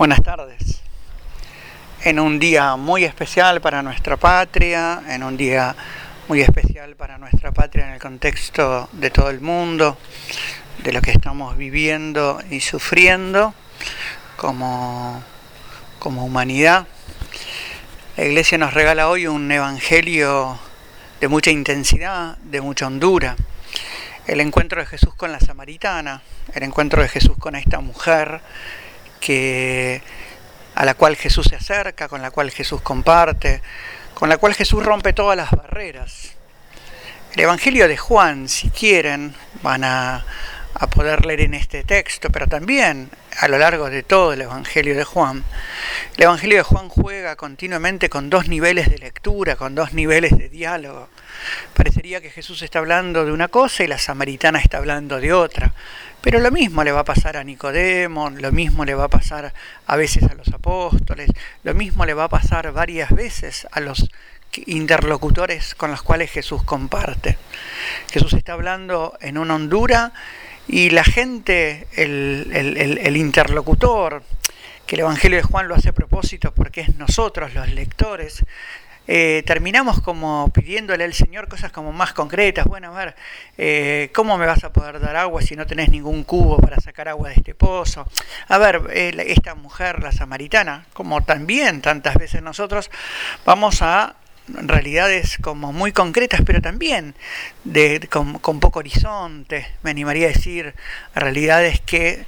Buenas tardes. En un día muy especial para nuestra patria, en un día muy especial para nuestra patria en el contexto de todo el mundo, de lo que estamos viviendo y sufriendo como, como humanidad. La Iglesia nos regala hoy un evangelio de mucha intensidad, de mucha hondura. El encuentro de Jesús con la samaritana, el encuentro de Jesús con esta mujer que, a la cual Jesús se acerca, con la cual Jesús comparte, con la cual Jesús rompe todas las barreras. El Evangelio de Juan, si quieren, van a, a poder leer en este texto, pero también a lo largo de todo el Evangelio de Juan. El Evangelio de Juan juega continuamente con dos niveles de lectura, con dos niveles de diálogo. Parecería que Jesús está hablando de una cosa y la samaritana está hablando de otra. Pero lo mismo le va a pasar a Nicodemo, lo mismo le va a pasar a veces a los apóstoles, lo mismo le va a pasar varias veces a los interlocutores con los cuales Jesús comparte. Jesús está hablando en una hondura y la gente, el, interlocutor, que el Evangelio de Juan lo hace a propósito porque es nosotros los lectores, eh, terminamos como pidiéndole al Señor cosas como más concretas. Bueno, a ver, eh, ¿cómo me vas a poder dar agua si no tenés ningún cubo para sacar agua de este pozo? A ver, eh, esta mujer, la samaritana, como también tantas veces nosotros, vamos a realidades como muy concretas, pero también de, con, poco horizonte, me animaría a decir, realidades que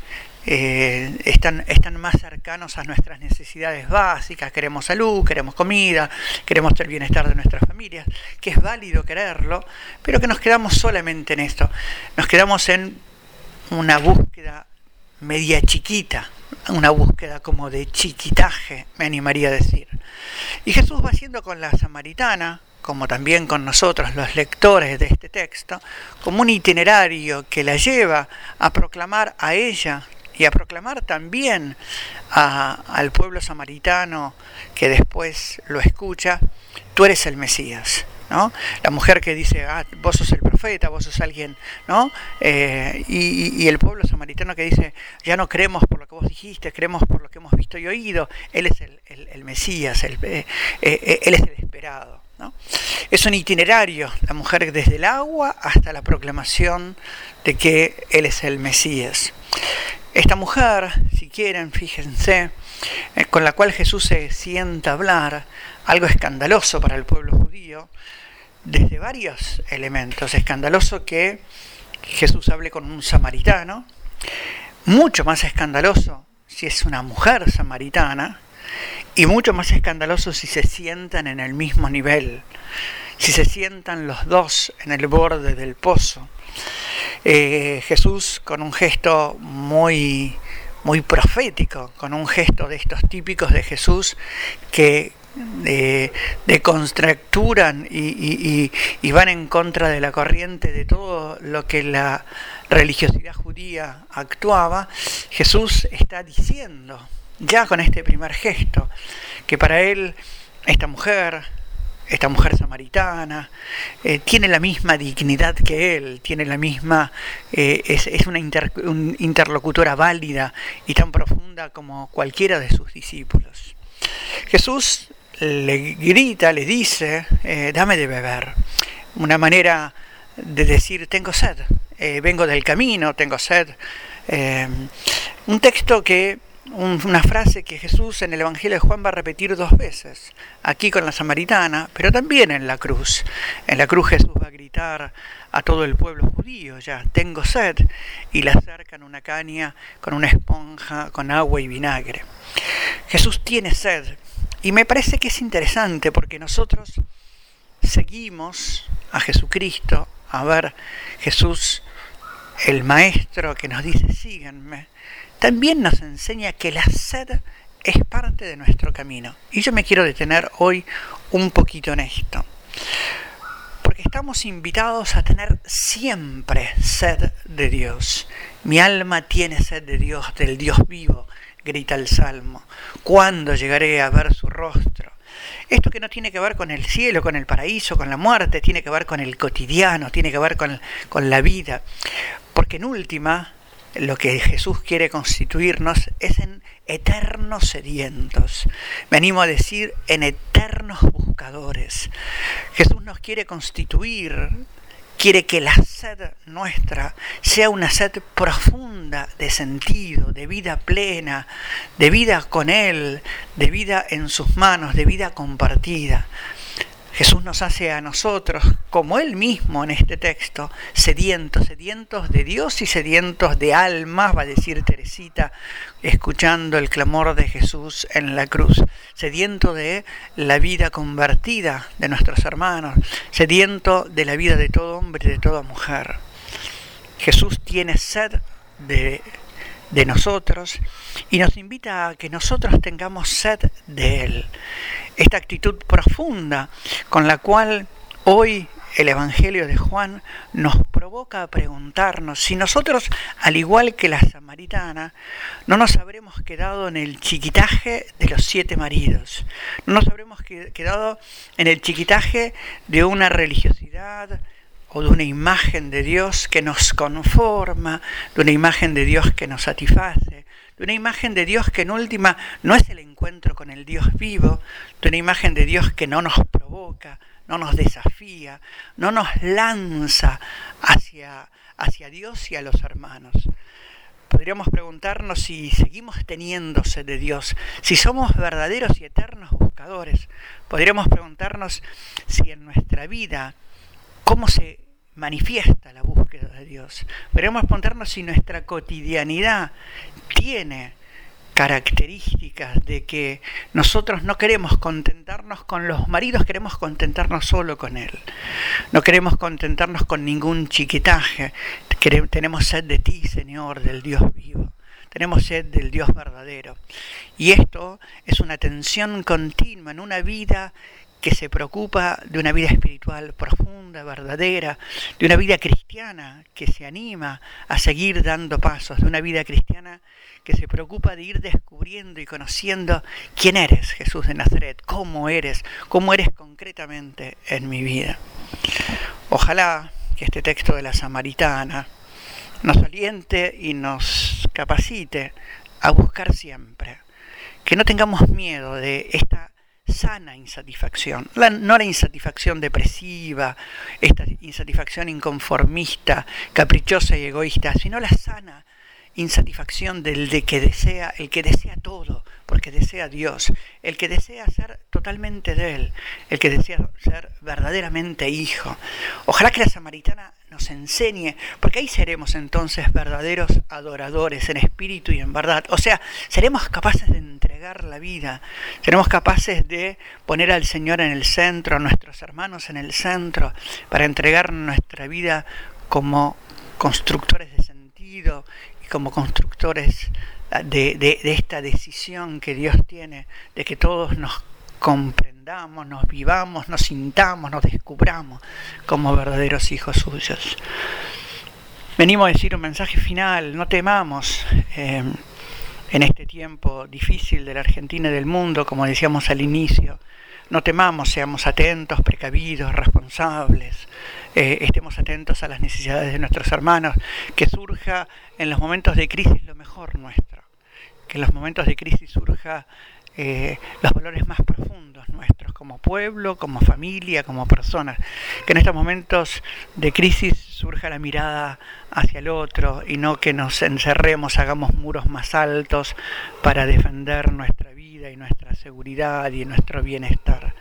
eh, están, están más cercanos a nuestras necesidades básicas, queremos salud, queremos comida, queremos el bienestar de nuestras familias, que es válido quererlo, pero que nos quedamos solamente en esto, nos quedamos en una búsqueda media chiquita, una búsqueda como de chiquitaje, me animaría a decir. Y Jesús va haciendo con la samaritana, como también con nosotros los lectores de este texto, como un itinerario que la lleva a proclamar a ella y a proclamar también al pueblo samaritano que después lo escucha, tú eres el Mesías. ¿No? La mujer que dice, ah, vos sos el profeta, vos sos alguien, ¿no? Eh, y, el pueblo samaritano que dice, ya no creemos por lo que vos dijiste, creemos por lo que hemos visto y oído, Él es el, Mesías, el, eh, eh, Él es el esperado. ¿no? Es un itinerario, la mujer desde el agua hasta la proclamación de que Él es el Mesías. Esta mujer, si quieren, fíjense, con la cual Jesús se sienta a hablar, algo escandaloso para el pueblo judío, desde varios elementos. Escandaloso que Jesús hable con un samaritano, mucho más escandaloso si es una mujer samaritana, y mucho más escandaloso si se sientan en el mismo nivel, si se sientan los dos en el borde del pozo. Eh, Jesús con un gesto muy muy profético, con un gesto de estos típicos de Jesús que de, de y, y, van en contra de la corriente de todo lo que la religiosidad judía actuaba, Jesús está diciendo, ya con este primer gesto, que para él esta mujer, esta mujer samaritana, eh, tiene la misma dignidad que él, tiene la misma, eh, es, es, una interlocutora válida y tan profunda como cualquiera de sus discípulos. Jesús le grita, le dice, eh, dame de beber. Una manera de decir, tengo sed, eh, vengo del camino, tengo sed. Eh, un texto que, una frase que Jesús en el Evangelio de Juan va a repetir dos veces, aquí con la samaritana, pero también en la cruz. En la cruz Jesús va a gritar a todo el pueblo judío, ya, tengo sed, y le acercan una caña con una esponja, con agua y vinagre. Jesús tiene sed, y me parece que es interesante porque nosotros seguimos a Jesucristo, a ver Jesús, el Maestro que nos dice síganme, también nos enseña que la sed es parte de nuestro camino. Y yo me quiero detener hoy un poquito en esto. Porque estamos invitados a tener siempre sed de Dios. Mi alma tiene sed de Dios, del Dios vivo, grita el Salmo. ¿Cuándo llegaré a ver su rostro? Esto que no tiene que ver con el cielo, con el paraíso, con la muerte, tiene que ver con el cotidiano, tiene que ver con, con la vida. Porque en última, lo que Jesús quiere constituirnos es en eternos sedientos. Venimos a decir en eternos buscadores. Jesús nos quiere constituir quiere que la sed nuestra sea una sed profunda de sentido, de vida plena, de vida con Él, de vida en sus manos, de vida compartida. Jesús nos hace a nosotros, como Él mismo en este texto, sedientos, sedientos de Dios y sedientos de almas, va a decir Teresita, escuchando el clamor de Jesús en la cruz, sediento de la vida convertida de nuestros hermanos, sediento de la vida de todo hombre y de toda mujer. Jesús tiene sed de, de nosotros y nos invita a que nosotros tengamos sed de Él. Esta actitud profunda con la cual hoy el Evangelio de Juan nos provoca a preguntarnos si nosotros, al igual que la samaritana, no nos habremos quedado en el chiquitaje de los siete maridos, no nos habremos quedado en el chiquitaje de una religiosidad o de una imagen de Dios que nos conforma, de una imagen de Dios que nos satisface, de una imagen de Dios que en última no es el encuentro con el Dios vivo, de una imagen de Dios que no nos provoca, no nos desafía, no nos lanza hacia, hacia Dios y a los hermanos. Podríamos preguntarnos si seguimos teniéndose de Dios, si somos verdaderos y eternos buscadores. Podríamos preguntarnos si en nuestra vida, cómo se manifiesta la búsqueda de Dios. Podríamos preguntarnos si nuestra cotidianidad tiene características de que nosotros no queremos contentarnos con los maridos, queremos contentarnos solo con él. No queremos contentarnos con ningún chiquitaje. tenemos sed de ti, Señor, del Dios vivo. Tenemos sed del Dios verdadero. Y esto es una tensión continua en una vida que se preocupa de una vida espiritual profunda, verdadera, de una vida cristiana que se anima a seguir dando pasos, de una vida cristiana que se preocupa de ir descubriendo y conociendo quién eres, Jesús de Nazaret, cómo eres, cómo eres concretamente en mi vida. Ojalá que este texto de la Samaritana nos aliente y nos capacite a buscar siempre, que no tengamos miedo de esta sana insatisfacción, no la insatisfacción depresiva, esta insatisfacción inconformista, caprichosa y egoísta, sino la sana insatisfacción del de que desea, el que desea todo, porque desea Dios, el que desea ser totalmente de Él, el que desea ser verdaderamente hijo. Ojalá que la samaritana nos enseñe, porque ahí seremos entonces verdaderos adoradores en espíritu y en verdad. O sea, seremos capaces de entregar la vida, seremos capaces de poner al Señor en el centro, a nuestros hermanos en el centro, para entregar nuestra vida como constructores de sentido y como constructores de, de esta decisión que Dios tiene de que todos nos comprendamos, nos vivamos, nos sintamos, nos descubramos como verdaderos hijos suyos. Venimos a decir un mensaje final, no temamos eh, en este tiempo difícil de la Argentina y del mundo, como decíamos al inicio, no temamos, seamos atentos, precavidos, responsables, eh, estemos atentos a las necesidades de nuestros hermanos, que surja en los momentos de crisis lo mejor nuestro, que en los momentos de crisis surja eh, los valores más profundos nuestros como pueblo, como familia, como personas. Que en estos momentos de crisis surja la mirada hacia el otro y no que nos encerremos, hagamos muros más altos para defender nuestra vida y nuestra seguridad y nuestro bienestar.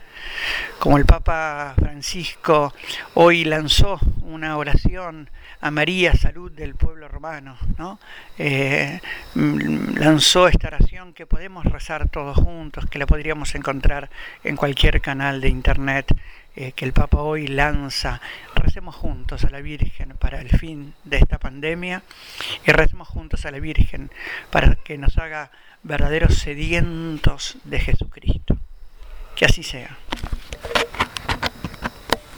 Como el Papa Francisco hoy lanzó una oración a María, salud del pueblo romano, ¿no? Eh, lanzó esta oración que podemos rezar todos juntos, que la podríamos encontrar en cualquier canal de internet eh, que el Papa hoy lanza. Recemos juntos a la Virgen para el fin de esta pandemia y recemos juntos a la Virgen para que nos haga verdaderos sedientos de Jesucristo. Que así sea.